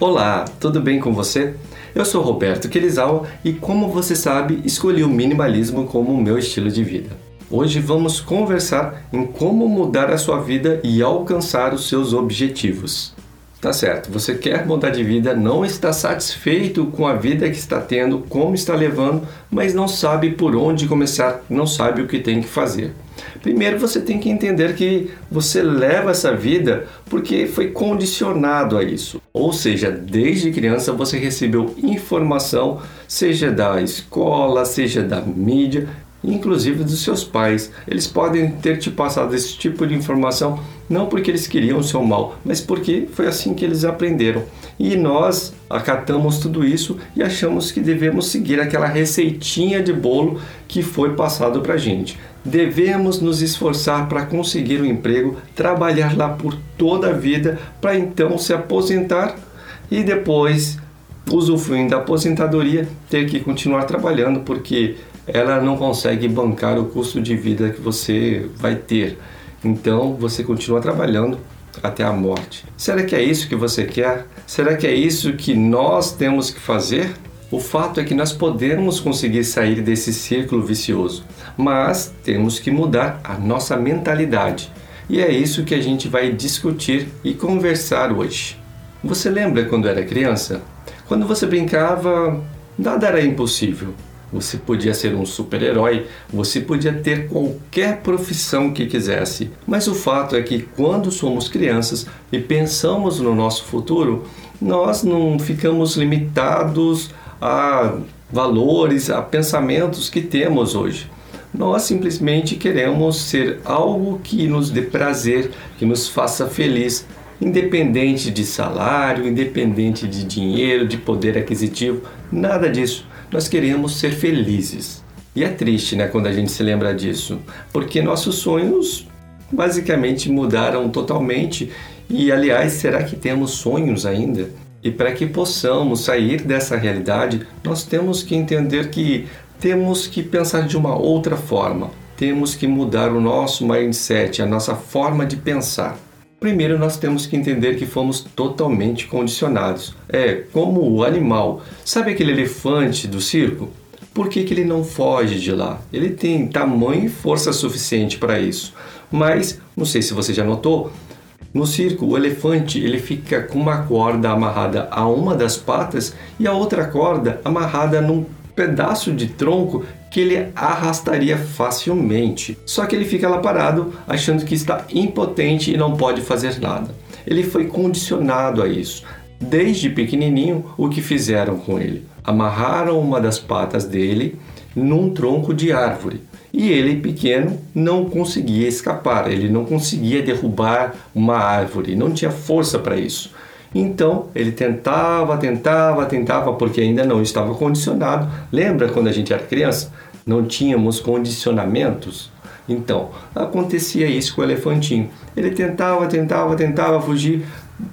Olá, tudo bem com você? Eu sou Roberto Querizawa e, como você sabe, escolhi o minimalismo como o meu estilo de vida. Hoje vamos conversar em como mudar a sua vida e alcançar os seus objetivos. Tá certo, você quer mudar de vida, não está satisfeito com a vida que está tendo, como está levando, mas não sabe por onde começar, não sabe o que tem que fazer. Primeiro você tem que entender que você leva essa vida porque foi condicionado a isso. Ou seja, desde criança você recebeu informação, seja da escola, seja da mídia, inclusive dos seus pais. Eles podem ter te passado esse tipo de informação não porque eles queriam o seu mal, mas porque foi assim que eles aprenderam. E nós acatamos tudo isso e achamos que devemos seguir aquela receitinha de bolo que foi passado para a gente. Devemos nos esforçar para conseguir um emprego, trabalhar lá por toda a vida, para então se aposentar e depois, usufruindo da aposentadoria, ter que continuar trabalhando porque ela não consegue bancar o custo de vida que você vai ter. Então você continua trabalhando até a morte. Será que é isso que você quer? Será que é isso que nós temos que fazer? O fato é que nós podemos conseguir sair desse círculo vicioso, mas temos que mudar a nossa mentalidade. E é isso que a gente vai discutir e conversar hoje. Você lembra quando era criança? Quando você brincava, nada era impossível. Você podia ser um super-herói, você podia ter qualquer profissão que quisesse. Mas o fato é que quando somos crianças e pensamos no nosso futuro, nós não ficamos limitados a valores, a pensamentos que temos hoje. Nós simplesmente queremos ser algo que nos dê prazer, que nos faça feliz, independente de salário, independente de dinheiro, de poder aquisitivo, nada disso. Nós queremos ser felizes. E é triste, né, quando a gente se lembra disso, porque nossos sonhos basicamente mudaram totalmente. E aliás, será que temos sonhos ainda? E para que possamos sair dessa realidade, nós temos que entender que temos que pensar de uma outra forma. Temos que mudar o nosso mindset, a nossa forma de pensar. Primeiro, nós temos que entender que fomos totalmente condicionados. É como o animal. Sabe aquele elefante do circo? Por que, que ele não foge de lá? Ele tem tamanho e força suficiente para isso. Mas, não sei se você já notou, no circo, o elefante ele fica com uma corda amarrada a uma das patas e a outra corda amarrada num pedaço de tronco que ele arrastaria facilmente. Só que ele fica lá parado, achando que está impotente e não pode fazer nada. Ele foi condicionado a isso. Desde pequenininho, o que fizeram com ele? Amarraram uma das patas dele num tronco de árvore. E ele, pequeno, não conseguia escapar, ele não conseguia derrubar uma árvore, não tinha força para isso. Então ele tentava, tentava, tentava, porque ainda não estava condicionado. Lembra quando a gente era criança? Não tínhamos condicionamentos? Então, acontecia isso com o elefantinho. Ele tentava, tentava, tentava fugir,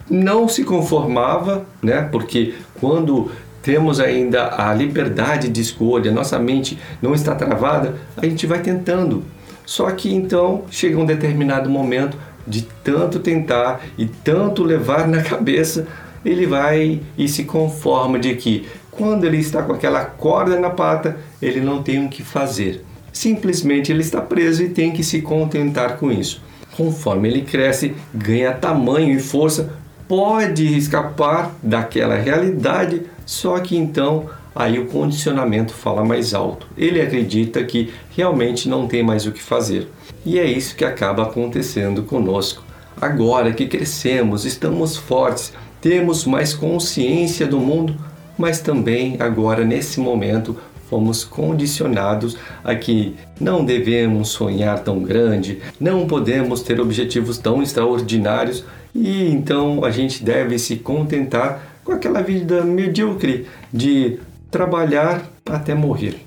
não se conformava, né? Porque quando temos ainda a liberdade de escolha, nossa mente não está travada, a gente vai tentando. Só que então chega um determinado momento de tanto tentar e tanto levar na cabeça, ele vai e se conforma de que quando ele está com aquela corda na pata, ele não tem o que fazer. Simplesmente ele está preso e tem que se contentar com isso. Conforme ele cresce, ganha tamanho e força, pode escapar daquela realidade, só que então aí o condicionamento fala mais alto. Ele acredita que realmente não tem mais o que fazer. E é isso que acaba acontecendo conosco. Agora que crescemos, estamos fortes, temos mais consciência do mundo, mas também agora nesse momento fomos condicionados a que não devemos sonhar tão grande, não podemos ter objetivos tão extraordinários e então a gente deve se contentar com aquela vida medíocre de trabalhar até morrer.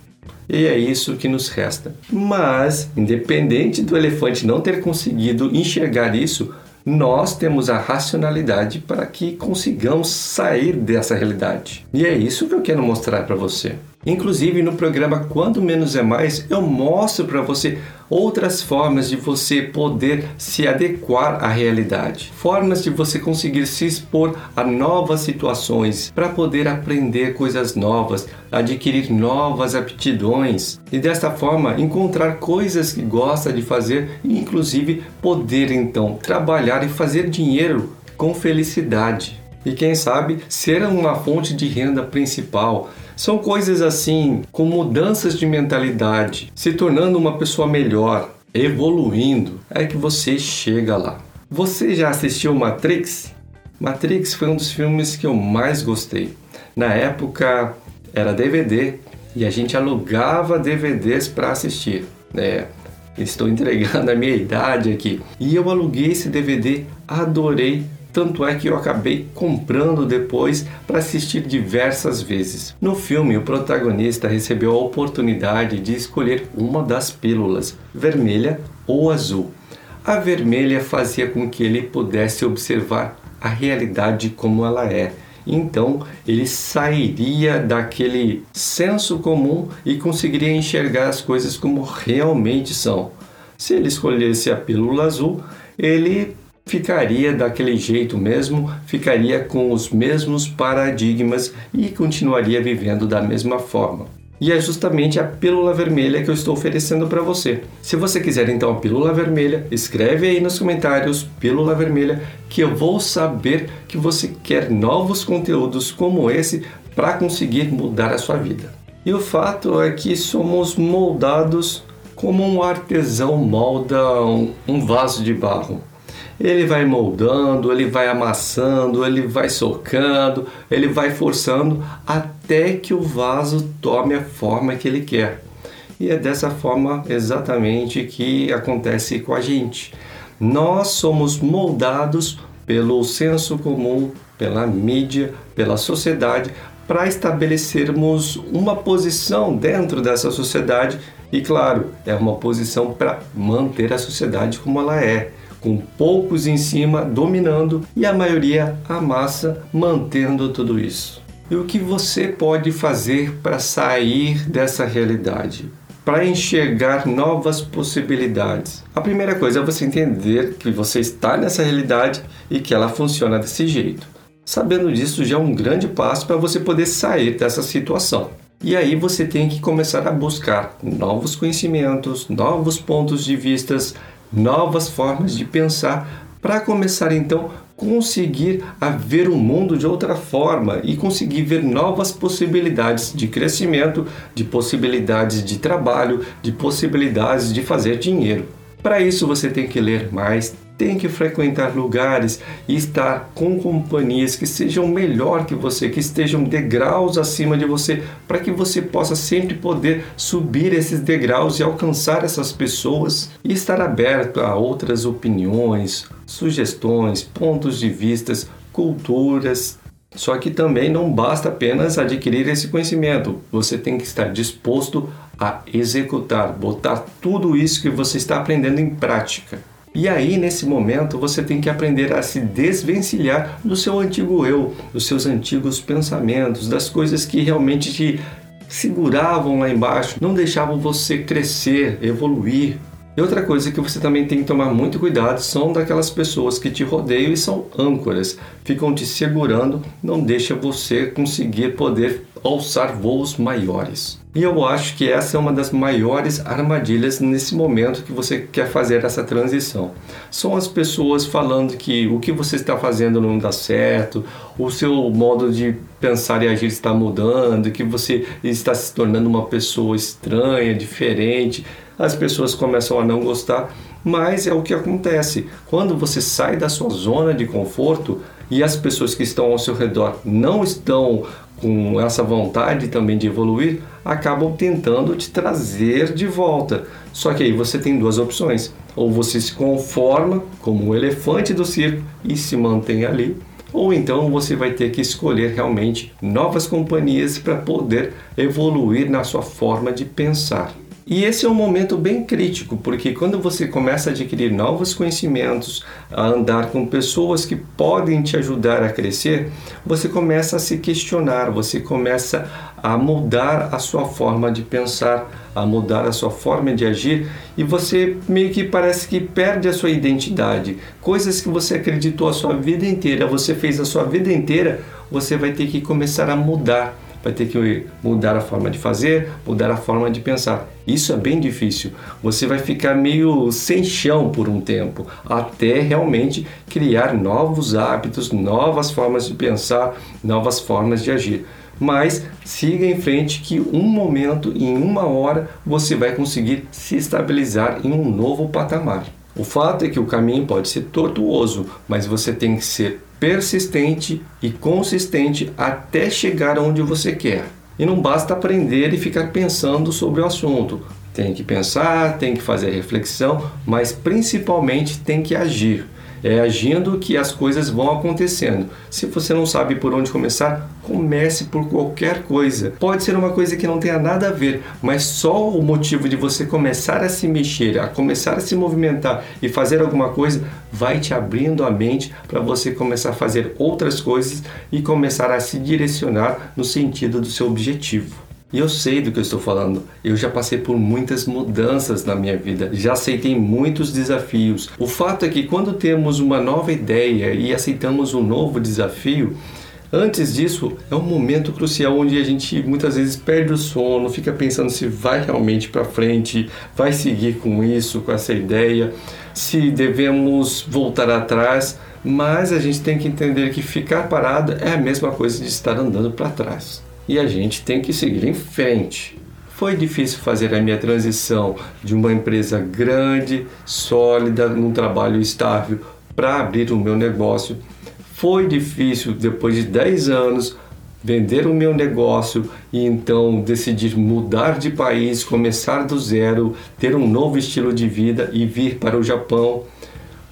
E é isso que nos resta. Mas, independente do elefante não ter conseguido enxergar isso, nós temos a racionalidade para que consigamos sair dessa realidade. E é isso que eu quero mostrar para você. Inclusive no programa Quando Menos é Mais, eu mostro para você outras formas de você poder se adequar à realidade, formas de você conseguir se expor a novas situações para poder aprender coisas novas, adquirir novas aptidões e desta forma encontrar coisas que gosta de fazer e inclusive poder então trabalhar e fazer dinheiro com felicidade. E quem sabe ser uma fonte de renda principal, são coisas assim, com mudanças de mentalidade, se tornando uma pessoa melhor, evoluindo, é que você chega lá. Você já assistiu Matrix? Matrix foi um dos filmes que eu mais gostei. Na época era DVD e a gente alugava DVDs para assistir. É, estou entregando a minha idade aqui. E eu aluguei esse DVD, adorei tanto é que eu acabei comprando depois para assistir diversas vezes. No filme, o protagonista recebeu a oportunidade de escolher uma das pílulas, vermelha ou azul. A vermelha fazia com que ele pudesse observar a realidade como ela é. Então ele sairia daquele senso comum e conseguiria enxergar as coisas como realmente são. Se ele escolhesse a pílula azul, ele ficaria daquele jeito mesmo, ficaria com os mesmos paradigmas e continuaria vivendo da mesma forma. E é justamente a pílula vermelha que eu estou oferecendo para você. Se você quiser então a pílula vermelha, escreve aí nos comentários pílula vermelha que eu vou saber que você quer novos conteúdos como esse para conseguir mudar a sua vida. E o fato é que somos moldados como um artesão molda um vaso de barro ele vai moldando, ele vai amassando, ele vai socando, ele vai forçando até que o vaso tome a forma que ele quer. E é dessa forma exatamente que acontece com a gente. Nós somos moldados pelo senso comum, pela mídia, pela sociedade, para estabelecermos uma posição dentro dessa sociedade e, claro, é uma posição para manter a sociedade como ela é com poucos em cima dominando e a maioria a massa mantendo tudo isso. E o que você pode fazer para sair dessa realidade? Para enxergar novas possibilidades. A primeira coisa é você entender que você está nessa realidade e que ela funciona desse jeito. Sabendo disso já é um grande passo para você poder sair dessa situação. E aí você tem que começar a buscar novos conhecimentos, novos pontos de vistas, novas formas de pensar para começar então conseguir a ver o mundo de outra forma e conseguir ver novas possibilidades de crescimento, de possibilidades de trabalho, de possibilidades de fazer dinheiro. Para isso você tem que ler mais, tem que frequentar lugares e estar com companhias que sejam melhor que você, que estejam degraus acima de você, para que você possa sempre poder subir esses degraus e alcançar essas pessoas e estar aberto a outras opiniões, sugestões, pontos de vistas, culturas. Só que também não basta apenas adquirir esse conhecimento, você tem que estar disposto a executar, botar tudo isso que você está aprendendo em prática. E aí, nesse momento, você tem que aprender a se desvencilhar do seu antigo eu, dos seus antigos pensamentos, das coisas que realmente te seguravam lá embaixo, não deixavam você crescer, evoluir. E outra coisa que você também tem que tomar muito cuidado são daquelas pessoas que te rodeiam e são âncoras, ficam te segurando, não deixa você conseguir poder alçar voos maiores. E eu acho que essa é uma das maiores armadilhas nesse momento que você quer fazer essa transição. São as pessoas falando que o que você está fazendo não dá certo, o seu modo de pensar e agir está mudando, que você está se tornando uma pessoa estranha, diferente. As pessoas começam a não gostar, mas é o que acontece. Quando você sai da sua zona de conforto e as pessoas que estão ao seu redor não estão com essa vontade também de evoluir, acabam tentando te trazer de volta. Só que aí você tem duas opções: ou você se conforma como um elefante do circo e se mantém ali, ou então você vai ter que escolher realmente novas companhias para poder evoluir na sua forma de pensar. E esse é um momento bem crítico, porque quando você começa a adquirir novos conhecimentos, a andar com pessoas que podem te ajudar a crescer, você começa a se questionar, você começa a mudar a sua forma de pensar, a mudar a sua forma de agir e você meio que parece que perde a sua identidade. Coisas que você acreditou a sua vida inteira, você fez a sua vida inteira, você vai ter que começar a mudar vai ter que mudar a forma de fazer, mudar a forma de pensar. Isso é bem difícil. Você vai ficar meio sem chão por um tempo, até realmente criar novos hábitos, novas formas de pensar, novas formas de agir. Mas siga em frente que um momento, em uma hora, você vai conseguir se estabilizar em um novo patamar. O fato é que o caminho pode ser tortuoso, mas você tem que ser persistente e consistente até chegar onde você quer. E não basta aprender e ficar pensando sobre o assunto. Tem que pensar, tem que fazer reflexão, mas principalmente tem que agir. É agindo que as coisas vão acontecendo. Se você não sabe por onde começar, comece por qualquer coisa. Pode ser uma coisa que não tenha nada a ver, mas só o motivo de você começar a se mexer, a começar a se movimentar e fazer alguma coisa vai te abrindo a mente para você começar a fazer outras coisas e começar a se direcionar no sentido do seu objetivo. E eu sei do que eu estou falando. Eu já passei por muitas mudanças na minha vida, já aceitei muitos desafios. O fato é que quando temos uma nova ideia e aceitamos um novo desafio, Antes disso, é um momento crucial onde a gente muitas vezes perde o sono, fica pensando se vai realmente para frente, vai seguir com isso, com essa ideia, se devemos voltar atrás, mas a gente tem que entender que ficar parado é a mesma coisa de estar andando para trás e a gente tem que seguir em frente. Foi difícil fazer a minha transição de uma empresa grande, sólida, num trabalho estável, para abrir o meu negócio. Foi difícil, depois de 10 anos, vender o meu negócio e então decidir mudar de país, começar do zero, ter um novo estilo de vida e vir para o Japão.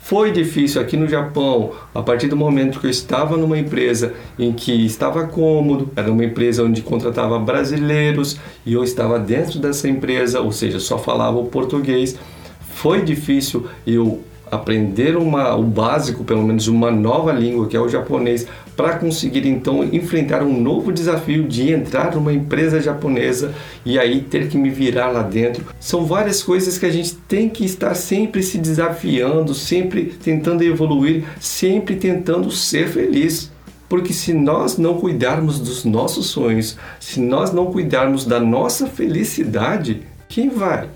Foi difícil aqui no Japão, a partir do momento que eu estava numa empresa em que estava cômodo, era uma empresa onde contratava brasileiros e eu estava dentro dessa empresa, ou seja, só falava o português. Foi difícil eu aprender uma, o básico, pelo menos uma nova língua, que é o japonês, para conseguir então enfrentar um novo desafio de entrar numa empresa japonesa e aí ter que me virar lá dentro. São várias coisas que a gente tem que estar sempre se desafiando, sempre tentando evoluir, sempre tentando ser feliz. Porque se nós não cuidarmos dos nossos sonhos, se nós não cuidarmos da nossa felicidade, quem vai?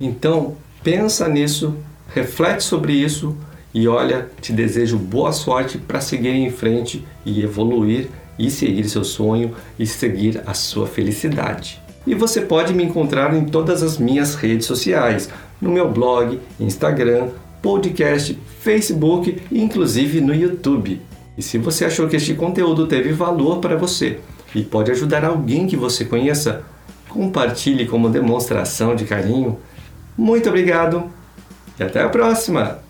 Então, pensa nisso, reflete sobre isso e olha, te desejo boa sorte para seguir em frente e evoluir e seguir seu sonho e seguir a sua felicidade. E você pode me encontrar em todas as minhas redes sociais, no meu blog, Instagram, podcast, Facebook e inclusive no YouTube. E se você achou que este conteúdo teve valor para você e pode ajudar alguém que você conheça, compartilhe como demonstração de carinho. Muito obrigado e até a próxima!